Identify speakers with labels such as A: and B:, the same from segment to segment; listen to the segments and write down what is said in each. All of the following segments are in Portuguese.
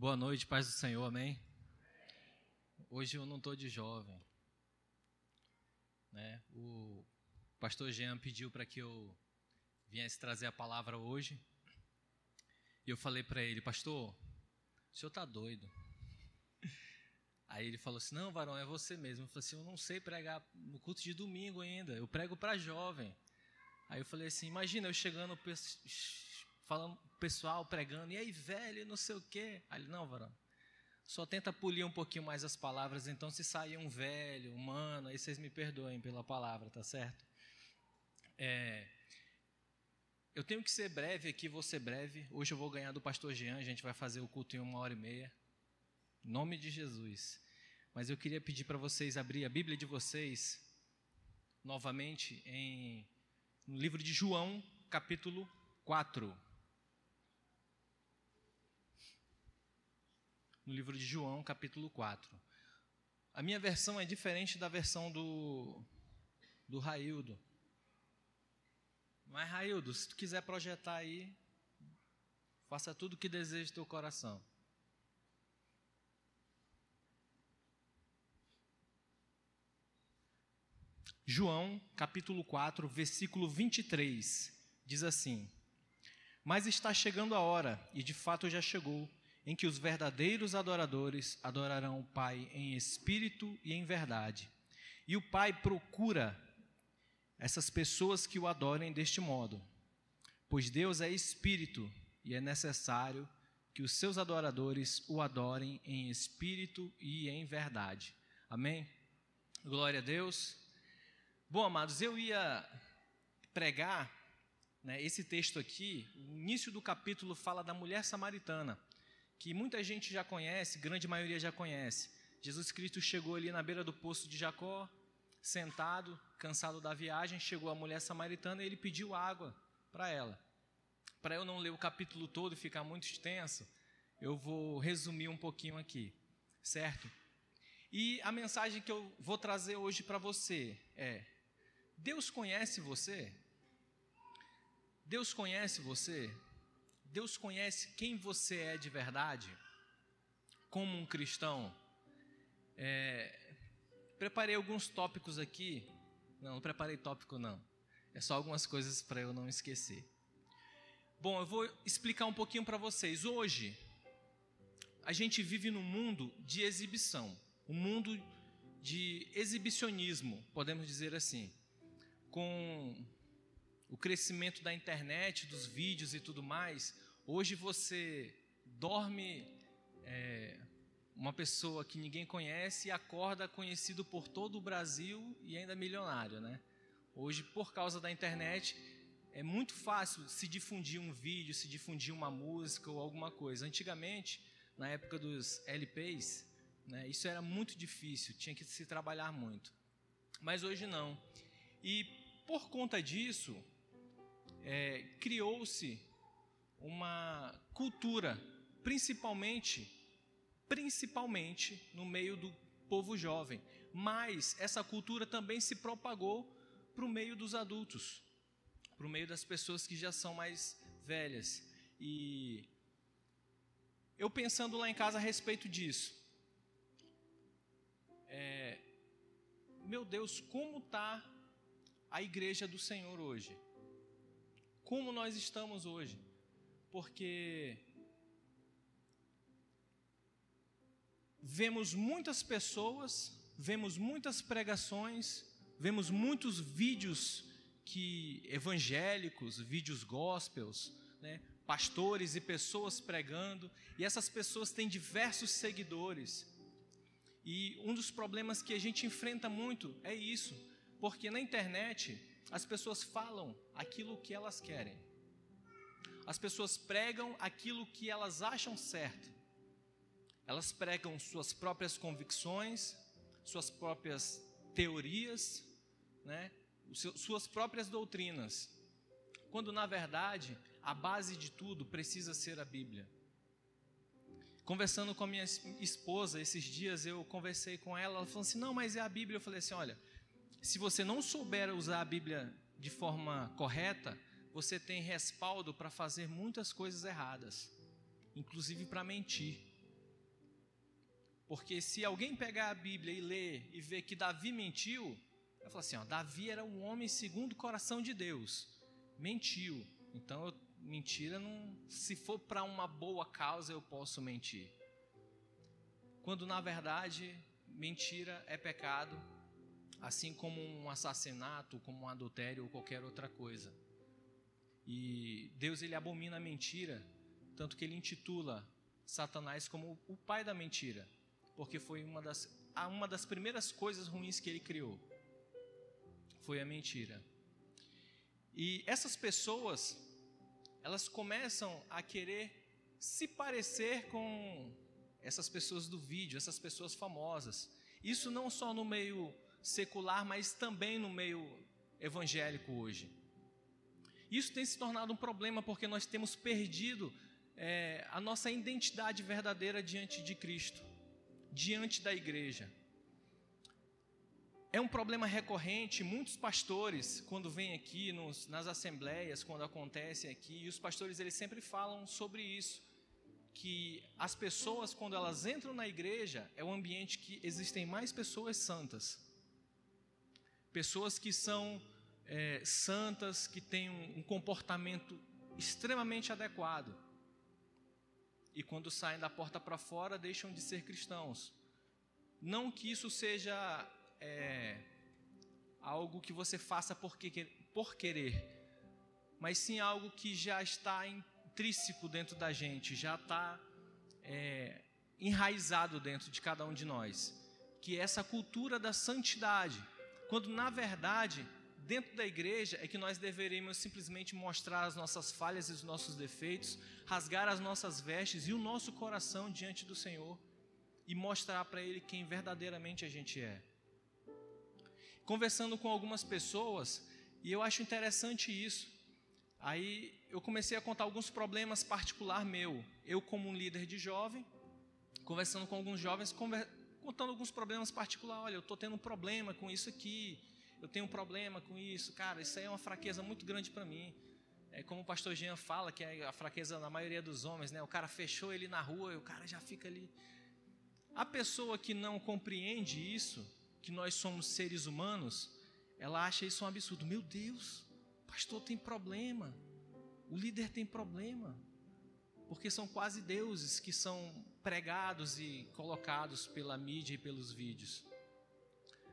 A: Boa noite, paz do Senhor, amém? Hoje eu não estou de jovem. Né? O pastor Jean pediu para que eu viesse trazer a palavra hoje. E eu falei para ele, pastor, o senhor está doido. Aí ele falou assim: Não, varão, é você mesmo. Eu falei assim: Eu não sei pregar no culto de domingo ainda, eu prego para jovem. Aí eu falei assim: Imagina eu chegando, falando, pessoal pregando, e aí, velho, não sei o quê. Aí ele: Não, varão, só tenta polir um pouquinho mais as palavras, então se sair um velho, humano, aí vocês me perdoem pela palavra, tá certo? É, eu tenho que ser breve aqui, vou ser breve. Hoje eu vou ganhar do pastor Jean, a gente vai fazer o culto em uma hora e meia. Em nome de Jesus. Mas eu queria pedir para vocês abrir a Bíblia de vocês novamente em no livro de João, capítulo 4. No livro de João, capítulo 4. A minha versão é diferente da versão do, do Raildo. Mas, Raildo, se tu quiser projetar aí, faça tudo o que deseja teu coração. João, capítulo 4, versículo 23, diz assim: Mas está chegando a hora, e de fato já chegou, em que os verdadeiros adoradores adorarão o Pai em espírito e em verdade. E o Pai procura essas pessoas que o adorem deste modo, pois Deus é espírito e é necessário que os seus adoradores o adorem em espírito e em verdade. Amém? Glória a Deus. Bom, amados, eu ia pregar né, esse texto aqui. O início do capítulo fala da mulher samaritana, que muita gente já conhece, grande maioria já conhece. Jesus Cristo chegou ali na beira do poço de Jacó, sentado, cansado da viagem, chegou a mulher samaritana e ele pediu água para ela. Para eu não ler o capítulo todo e ficar muito extenso, eu vou resumir um pouquinho aqui, certo? E a mensagem que eu vou trazer hoje para você é: Deus conhece você? Deus conhece você? Deus conhece quem você é de verdade? Como um cristão? É, preparei alguns tópicos aqui. Não, não preparei tópico não. É só algumas coisas para eu não esquecer. Bom, eu vou explicar um pouquinho para vocês. Hoje, a gente vive num mundo de exibição, um mundo de exibicionismo, podemos dizer assim com o crescimento da internet, dos vídeos e tudo mais, hoje você dorme é, uma pessoa que ninguém conhece e acorda conhecido por todo o Brasil e ainda milionário, né? Hoje, por causa da internet, é muito fácil se difundir um vídeo, se difundir uma música ou alguma coisa. Antigamente, na época dos LPs, né, isso era muito difícil, tinha que se trabalhar muito. Mas hoje não. E por conta disso, é, criou-se uma cultura, principalmente, principalmente no meio do povo jovem. Mas essa cultura também se propagou para o meio dos adultos, para o meio das pessoas que já são mais velhas. E eu pensando lá em casa a respeito disso, é, meu Deus, como está a igreja do Senhor hoje. Como nós estamos hoje? Porque vemos muitas pessoas, vemos muitas pregações, vemos muitos vídeos que evangélicos, vídeos gospels, né, pastores e pessoas pregando, e essas pessoas têm diversos seguidores. E um dos problemas que a gente enfrenta muito é isso. Porque na internet as pessoas falam aquilo que elas querem. As pessoas pregam aquilo que elas acham certo. Elas pregam suas próprias convicções, suas próprias teorias, né? suas próprias doutrinas. Quando na verdade a base de tudo precisa ser a Bíblia. Conversando com a minha esposa esses dias, eu conversei com ela, ela falou assim: "Não, mas é a Bíblia". Eu falei assim: "Olha, se você não souber usar a Bíblia de forma correta, você tem respaldo para fazer muitas coisas erradas, inclusive para mentir. Porque se alguém pegar a Bíblia e ler e ver que Davi mentiu, vai falar assim: ó, Davi era um homem segundo o coração de Deus, mentiu. Então, mentira não. Se for para uma boa causa, eu posso mentir. Quando na verdade, mentira é pecado, assim como um assassinato, como um adultério ou qualquer outra coisa. E Deus ele abomina a mentira, tanto que ele intitula Satanás como o pai da mentira, porque foi uma das, uma das primeiras coisas ruins que ele criou. Foi a mentira. E essas pessoas, elas começam a querer se parecer com essas pessoas do vídeo, essas pessoas famosas. Isso não só no meio secular, mas também no meio evangélico hoje. Isso tem se tornado um problema porque nós temos perdido é, a nossa identidade verdadeira diante de Cristo, diante da igreja. É um problema recorrente, muitos pastores, quando vêm aqui nos, nas assembleias, quando acontecem aqui, e os pastores eles sempre falam sobre isso, que as pessoas, quando elas entram na igreja, é um ambiente que existem mais pessoas santas. Pessoas que são é, santas, que têm um, um comportamento extremamente adequado. E quando saem da porta para fora, deixam de ser cristãos. Não que isso seja é, algo que você faça por, por querer, mas sim algo que já está intrínseco dentro da gente, já está é, enraizado dentro de cada um de nós, que é essa cultura da santidade, quando na verdade dentro da igreja é que nós deveríamos simplesmente mostrar as nossas falhas e os nossos defeitos, rasgar as nossas vestes e o nosso coração diante do Senhor e mostrar para Ele quem verdadeiramente a gente é. Conversando com algumas pessoas, e eu acho interessante isso, aí eu comecei a contar alguns problemas particular meu. Eu, como um líder de jovem, conversando com alguns jovens, conver... contando alguns problemas particulares. Olha, eu estou tendo um problema com isso aqui eu tenho um problema com isso, cara, isso aí é uma fraqueza muito grande para mim. É como o pastor Jean fala, que é a fraqueza na maioria dos homens, né? O cara fechou ele na rua e o cara já fica ali. A pessoa que não compreende isso, que nós somos seres humanos, ela acha isso um absurdo. Meu Deus, o pastor tem problema, o líder tem problema, porque são quase deuses que são pregados e colocados pela mídia e pelos vídeos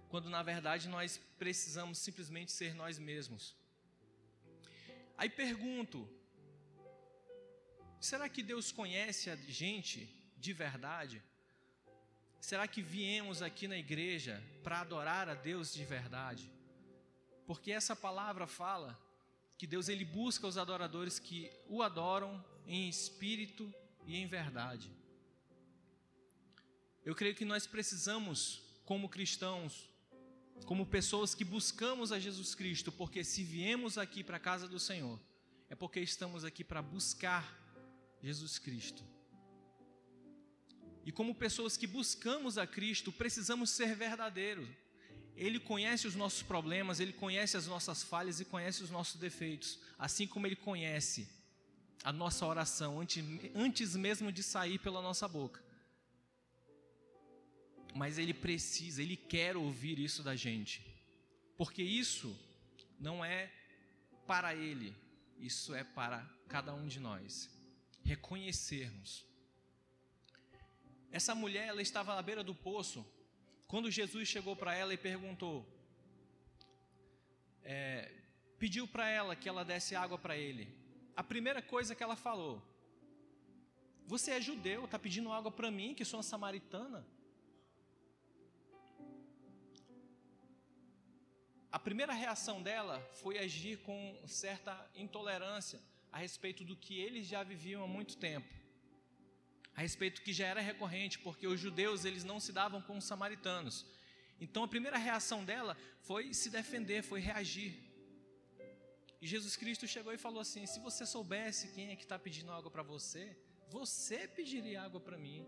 A: quando na verdade nós precisamos simplesmente ser nós mesmos. Aí pergunto: será que Deus conhece a gente de verdade? Será que viemos aqui na igreja para adorar a Deus de verdade? Porque essa palavra fala que Deus ele busca os adoradores que o adoram em espírito e em verdade. Eu creio que nós precisamos, como cristãos, como pessoas que buscamos a Jesus Cristo, porque se viemos aqui para a casa do Senhor, é porque estamos aqui para buscar Jesus Cristo. E como pessoas que buscamos a Cristo, precisamos ser verdadeiros. Ele conhece os nossos problemas, ele conhece as nossas falhas e conhece os nossos defeitos, assim como ele conhece a nossa oração antes, antes mesmo de sair pela nossa boca mas ele precisa, ele quer ouvir isso da gente, porque isso não é para ele, isso é para cada um de nós. Reconhecermos. Essa mulher, ela estava à beira do poço, quando Jesus chegou para ela e perguntou, é, pediu para ela que ela desse água para ele. A primeira coisa que ela falou: Você é judeu, está pedindo água para mim, que sou uma samaritana? A primeira reação dela foi agir com certa intolerância a respeito do que eles já viviam há muito tempo. A respeito que já era recorrente, porque os judeus eles não se davam com os samaritanos. Então a primeira reação dela foi se defender, foi reagir. E Jesus Cristo chegou e falou assim: se você soubesse quem é que está pedindo água para você, você pediria água para mim,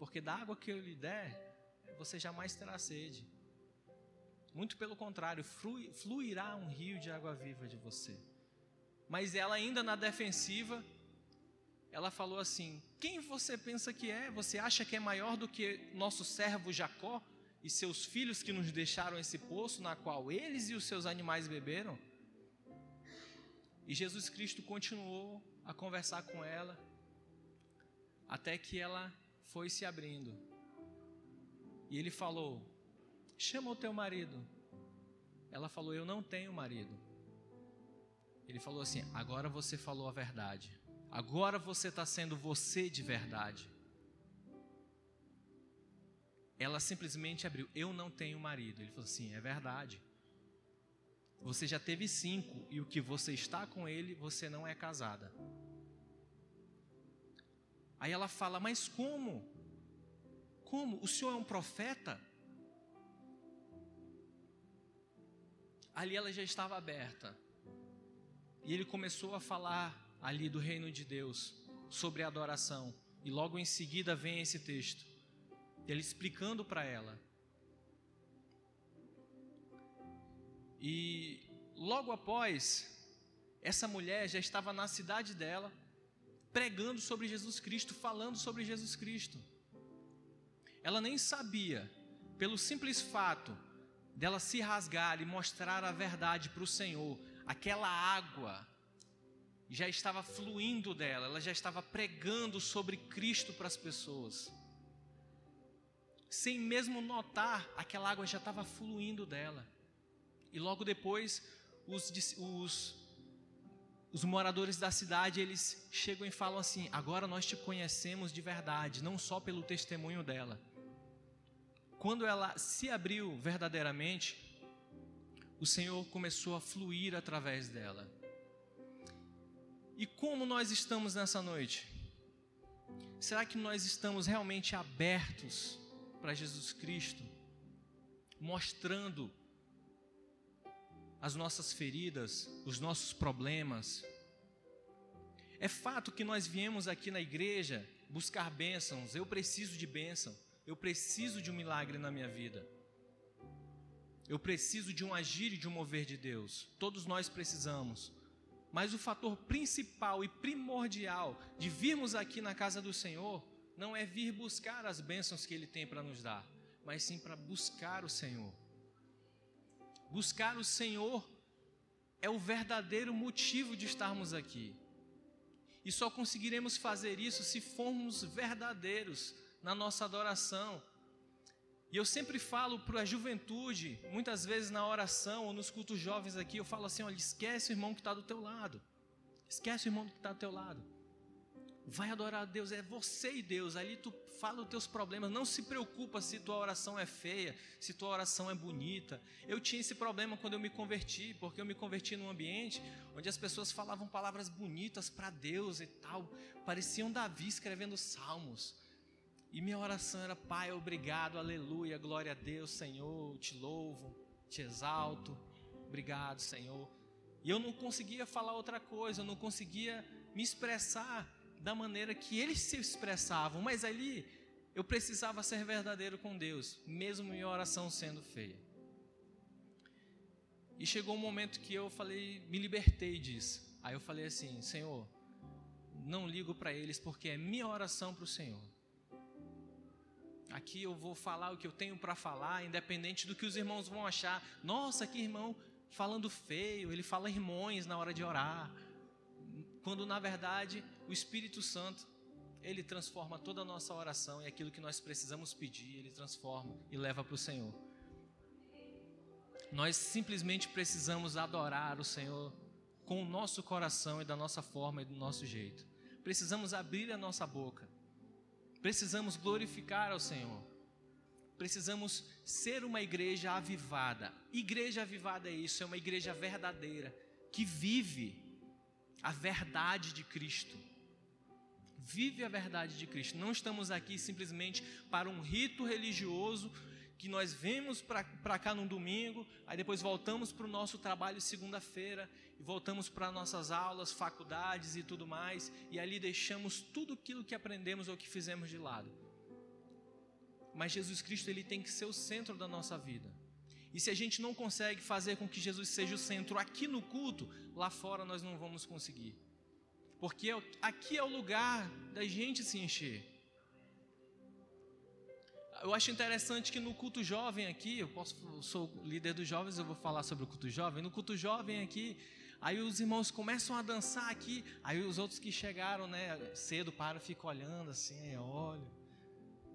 A: porque da água que eu lhe der, você jamais terá sede. Muito pelo contrário, fluirá um rio de água viva de você. Mas ela ainda na defensiva, ela falou assim: Quem você pensa que é? Você acha que é maior do que nosso servo Jacó e seus filhos que nos deixaram esse poço na qual eles e os seus animais beberam? E Jesus Cristo continuou a conversar com ela até que ela foi se abrindo. E ele falou: Chama o teu marido. Ela falou: Eu não tenho marido. Ele falou assim: Agora você falou a verdade. Agora você está sendo você de verdade. Ela simplesmente abriu: Eu não tenho marido. Ele falou assim: É verdade. Você já teve cinco e o que você está com ele, você não é casada. Aí ela fala: Mas como? Como? O senhor é um profeta? Ali ela já estava aberta. E ele começou a falar ali do reino de Deus, sobre adoração. E logo em seguida vem esse texto. Ele explicando para ela. E logo após, essa mulher já estava na cidade dela, pregando sobre Jesus Cristo, falando sobre Jesus Cristo. Ela nem sabia, pelo simples fato dela se rasgar e mostrar a verdade para o Senhor, aquela água já estava fluindo dela, ela já estava pregando sobre Cristo para as pessoas. Sem mesmo notar, aquela água já estava fluindo dela. E logo depois, os, os, os moradores da cidade, eles chegam e falam assim: agora nós te conhecemos de verdade, não só pelo testemunho dela. Quando ela se abriu verdadeiramente, o Senhor começou a fluir através dela. E como nós estamos nessa noite? Será que nós estamos realmente abertos para Jesus Cristo, mostrando as nossas feridas, os nossos problemas? É fato que nós viemos aqui na igreja buscar bênçãos, eu preciso de bênção, eu preciso de um milagre na minha vida. Eu preciso de um agir e de um mover de Deus. Todos nós precisamos. Mas o fator principal e primordial de virmos aqui na casa do Senhor não é vir buscar as bênçãos que Ele tem para nos dar, mas sim para buscar o Senhor. Buscar o Senhor é o verdadeiro motivo de estarmos aqui. E só conseguiremos fazer isso se formos verdadeiros na nossa adoração, e eu sempre falo para a juventude, muitas vezes na oração ou nos cultos jovens aqui, eu falo assim: olha, esquece o irmão que está do teu lado. Esquece o irmão que está do teu lado. Vai adorar a Deus, é você e Deus. Ali tu fala os teus problemas. Não se preocupa se tua oração é feia, se tua oração é bonita. Eu tinha esse problema quando eu me converti, porque eu me converti num ambiente onde as pessoas falavam palavras bonitas para Deus e tal. Pareciam Davi escrevendo salmos. E minha oração era: Pai, obrigado, aleluia, glória a Deus, Senhor, te louvo, te exalto, obrigado, Senhor. E eu não conseguia falar outra coisa, eu não conseguia me expressar da maneira que eles se expressavam, mas ali eu precisava ser verdadeiro com Deus, mesmo minha oração sendo feia. E chegou um momento que eu falei, me libertei disso. Aí eu falei assim: Senhor, não ligo para eles porque é minha oração para o Senhor. Aqui eu vou falar o que eu tenho para falar, independente do que os irmãos vão achar. Nossa, que irmão falando feio, ele fala irmãos na hora de orar. Quando na verdade o Espírito Santo, ele transforma toda a nossa oração e aquilo que nós precisamos pedir, ele transforma e leva para o Senhor. Nós simplesmente precisamos adorar o Senhor com o nosso coração e da nossa forma e do nosso jeito. Precisamos abrir a nossa boca Precisamos glorificar ao Senhor. Precisamos ser uma igreja avivada. Igreja avivada é isso, é uma igreja verdadeira, que vive a verdade de Cristo. Vive a verdade de Cristo. Não estamos aqui simplesmente para um rito religioso que nós vemos para cá num domingo, aí depois voltamos para o nosso trabalho segunda-feira e voltamos para nossas aulas, faculdades e tudo mais, e ali deixamos tudo aquilo que aprendemos ou que fizemos de lado. Mas Jesus Cristo ele tem que ser o centro da nossa vida. E se a gente não consegue fazer com que Jesus seja o centro aqui no culto, lá fora nós não vamos conseguir. Porque aqui é o lugar da gente se encher. Eu acho interessante que no culto jovem aqui, eu, posso, eu sou líder dos jovens, eu vou falar sobre o culto jovem. No culto jovem aqui, aí os irmãos começam a dançar aqui, aí os outros que chegaram né, cedo param, ficam olhando assim, olha.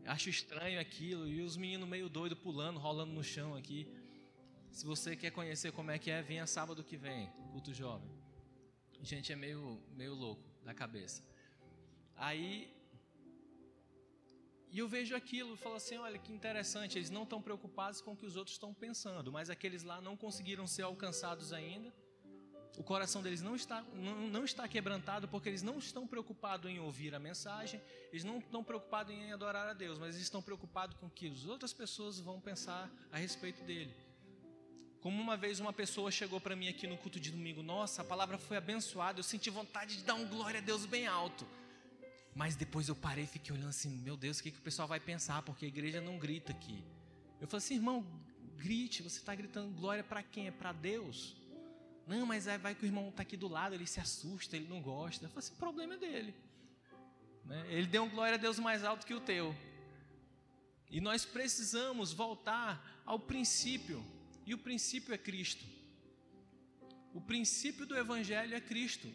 A: Acho estranho aquilo, e os meninos meio doidos pulando, rolando no chão aqui. Se você quer conhecer como é que é, venha sábado que vem, culto jovem. Gente é meio, meio louco da cabeça. Aí e eu vejo aquilo e falo assim: olha que interessante, eles não estão preocupados com o que os outros estão pensando, mas aqueles lá não conseguiram ser alcançados ainda. O coração deles não está, não, não está quebrantado porque eles não estão preocupados em ouvir a mensagem, eles não estão preocupados em adorar a Deus, mas eles estão preocupados com o que as outras pessoas vão pensar a respeito dele. Como uma vez uma pessoa chegou para mim aqui no culto de domingo, nossa, a palavra foi abençoada, eu senti vontade de dar um glória a Deus bem alto. Mas depois eu parei e fiquei olhando assim, meu Deus, o que, que o pessoal vai pensar? Porque a igreja não grita aqui. Eu falei assim, irmão, grite, você está gritando glória para quem? É para Deus? Não, mas aí vai que o irmão está aqui do lado, ele se assusta, ele não gosta. Eu falei assim, o problema é dele. Né? Ele deu um glória a Deus mais alto que o teu. E nós precisamos voltar ao princípio. E o princípio é Cristo. O princípio do Evangelho é Cristo.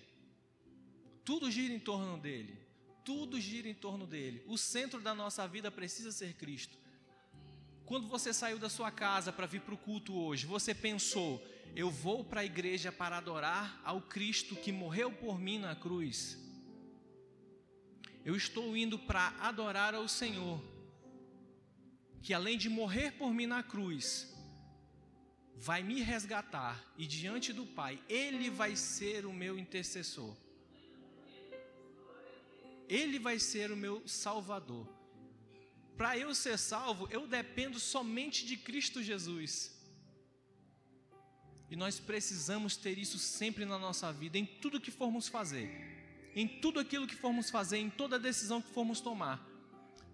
A: Tudo gira em torno dele tudo gira em torno dele. O centro da nossa vida precisa ser Cristo. Quando você saiu da sua casa para vir para o culto hoje, você pensou: eu vou para a igreja para adorar ao Cristo que morreu por mim na cruz. Eu estou indo para adorar ao Senhor, que além de morrer por mim na cruz, vai me resgatar e diante do Pai, Ele vai ser o meu intercessor. Ele vai ser o meu salvador. Para eu ser salvo, eu dependo somente de Cristo Jesus. E nós precisamos ter isso sempre na nossa vida, em tudo que formos fazer, em tudo aquilo que formos fazer, em toda decisão que formos tomar.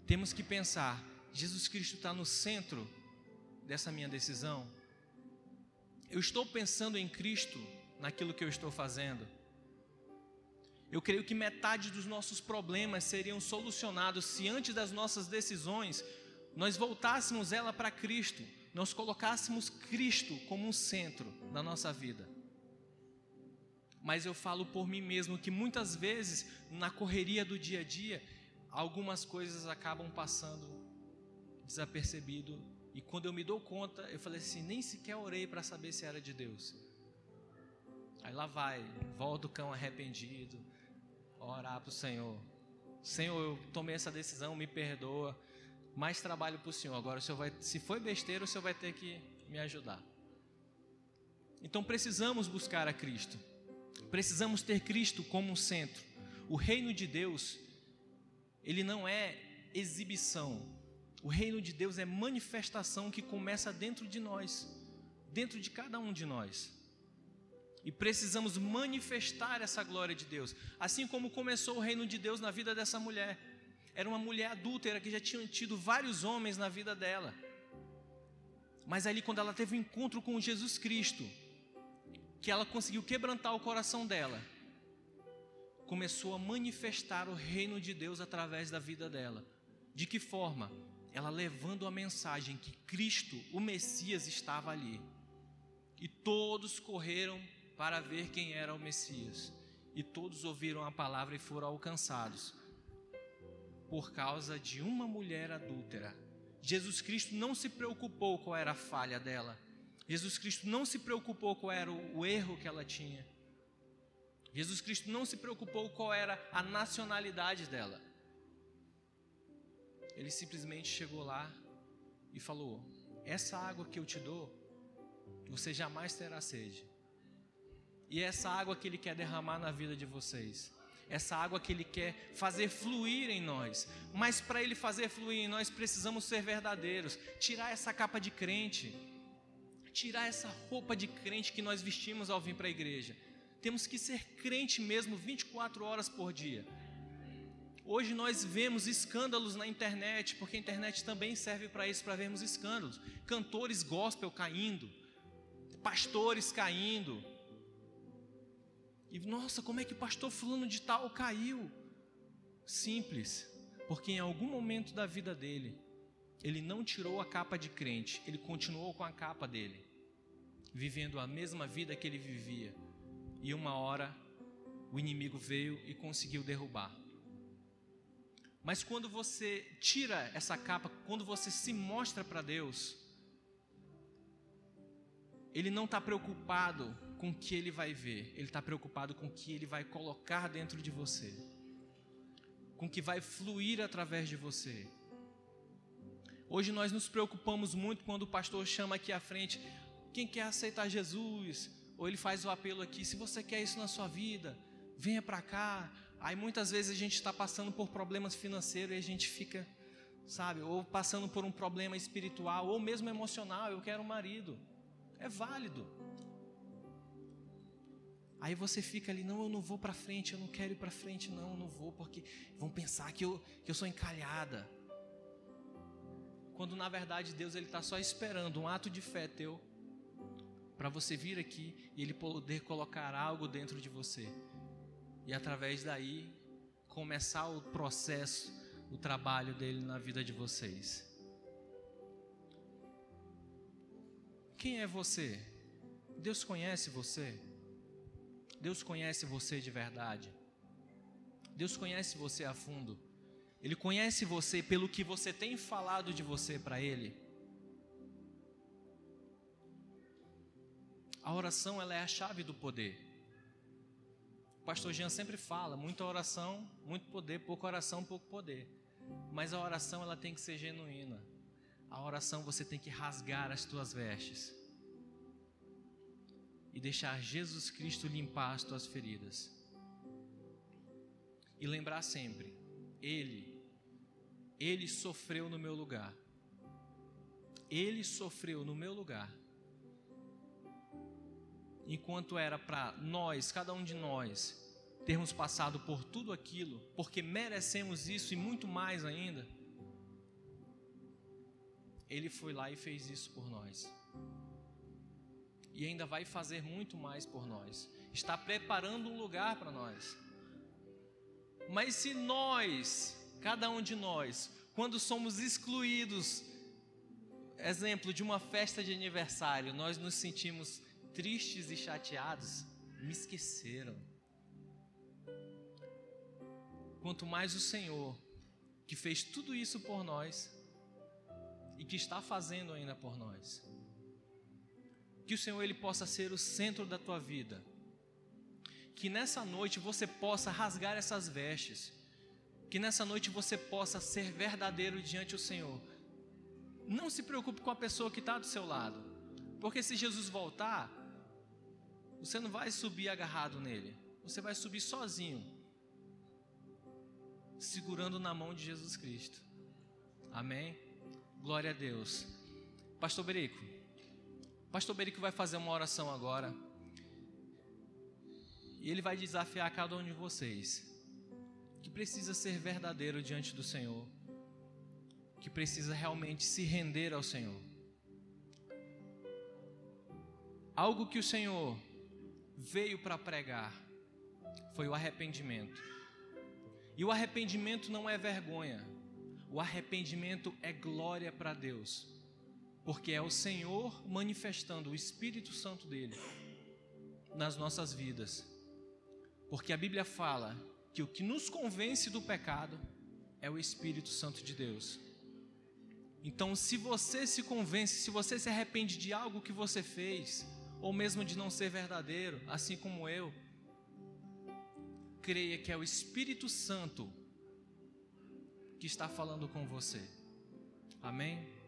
A: Temos que pensar: Jesus Cristo está no centro dessa minha decisão. Eu estou pensando em Cristo naquilo que eu estou fazendo. Eu creio que metade dos nossos problemas seriam solucionados se antes das nossas decisões nós voltássemos ela para Cristo, nós colocássemos Cristo como um centro da nossa vida. Mas eu falo por mim mesmo que muitas vezes, na correria do dia a dia, algumas coisas acabam passando desapercebido. E quando eu me dou conta, eu falei assim: nem sequer orei para saber se era de Deus. Aí lá vai, volta o cão arrependido, orar para o Senhor. Senhor, eu tomei essa decisão, me perdoa. Mais trabalho para o Senhor. Agora, o Senhor vai, se foi besteira, o Senhor vai ter que me ajudar. Então precisamos buscar a Cristo. Precisamos ter Cristo como centro. O reino de Deus, ele não é exibição. O reino de Deus é manifestação que começa dentro de nós, dentro de cada um de nós. E precisamos manifestar essa glória de Deus. Assim como começou o reino de Deus na vida dessa mulher. Era uma mulher adúltera que já tinha tido vários homens na vida dela. Mas ali, quando ela teve um encontro com Jesus Cristo, que ela conseguiu quebrantar o coração dela, começou a manifestar o reino de Deus através da vida dela. De que forma? Ela levando a mensagem que Cristo, o Messias, estava ali. E todos correram para ver quem era o Messias. E todos ouviram a palavra e foram alcançados por causa de uma mulher adúltera. Jesus Cristo não se preocupou qual era a falha dela. Jesus Cristo não se preocupou qual era o erro que ela tinha. Jesus Cristo não se preocupou qual era a nacionalidade dela. Ele simplesmente chegou lá e falou: Essa água que eu te dou, você jamais terá sede. E é essa água que Ele quer derramar na vida de vocês. Essa água que Ele quer fazer fluir em nós. Mas para Ele fazer fluir em nós, precisamos ser verdadeiros. Tirar essa capa de crente. Tirar essa roupa de crente que nós vestimos ao vir para a igreja. Temos que ser crente mesmo 24 horas por dia. Hoje nós vemos escândalos na internet, porque a internet também serve para isso, para vermos escândalos. Cantores gospel caindo, pastores caindo, E nossa, como é que o pastor fulano de tal caiu? Simples, porque em algum momento da vida dele, ele não tirou a capa de crente, ele continuou com a capa dele, vivendo a mesma vida que ele vivia. E uma hora o inimigo veio e conseguiu derrubar. Mas quando você tira essa capa, quando você se mostra para Deus, Ele não está preocupado com o que Ele vai ver, Ele está preocupado com o que Ele vai colocar dentro de você, com o que vai fluir através de você. Hoje nós nos preocupamos muito quando o pastor chama aqui à frente, quem quer aceitar Jesus, ou ele faz o apelo aqui, se você quer isso na sua vida, venha para cá. Aí muitas vezes a gente está passando por problemas financeiros e a gente fica, sabe, ou passando por um problema espiritual, ou mesmo emocional. Eu quero um marido. É válido. Aí você fica ali, não, eu não vou para frente, eu não quero ir para frente, não, eu não vou, porque vão pensar que eu, que eu sou encalhada. Quando na verdade Deus ele está só esperando um ato de fé teu para você vir aqui e Ele poder colocar algo dentro de você e através daí começar o processo, o trabalho dele na vida de vocês. Quem é você? Deus conhece você? Deus conhece você de verdade? Deus conhece você a fundo? Ele conhece você pelo que você tem falado de você para Ele? A oração ela é a chave do poder pastor Jean sempre fala, muita oração, muito poder, pouca oração, pouco poder. Mas a oração ela tem que ser genuína. A oração você tem que rasgar as tuas vestes e deixar Jesus Cristo limpar as tuas feridas. E lembrar sempre, ele ele sofreu no meu lugar. Ele sofreu no meu lugar. Enquanto era para nós, cada um de nós, termos passado por tudo aquilo, porque merecemos isso e muito mais ainda, Ele foi lá e fez isso por nós. E ainda vai fazer muito mais por nós. Está preparando um lugar para nós. Mas se nós, cada um de nós, quando somos excluídos, exemplo de uma festa de aniversário, nós nos sentimos tristes e chateados, me esqueceram quanto mais o Senhor, que fez tudo isso por nós e que está fazendo ainda por nós. Que o Senhor ele possa ser o centro da tua vida. Que nessa noite você possa rasgar essas vestes. Que nessa noite você possa ser verdadeiro diante do Senhor. Não se preocupe com a pessoa que está do seu lado. Porque se Jesus voltar, você não vai subir agarrado nele. Você vai subir sozinho segurando na mão de Jesus Cristo. Amém? Glória a Deus. Pastor Berico. Pastor Berico vai fazer uma oração agora. E ele vai desafiar cada um de vocês que precisa ser verdadeiro diante do Senhor, que precisa realmente se render ao Senhor. Algo que o Senhor veio para pregar foi o arrependimento. E o arrependimento não é vergonha, o arrependimento é glória para Deus, porque é o Senhor manifestando o Espírito Santo dele nas nossas vidas. Porque a Bíblia fala que o que nos convence do pecado é o Espírito Santo de Deus. Então, se você se convence, se você se arrepende de algo que você fez, ou mesmo de não ser verdadeiro, assim como eu, creia que é o Espírito Santo que está falando com você. Amém?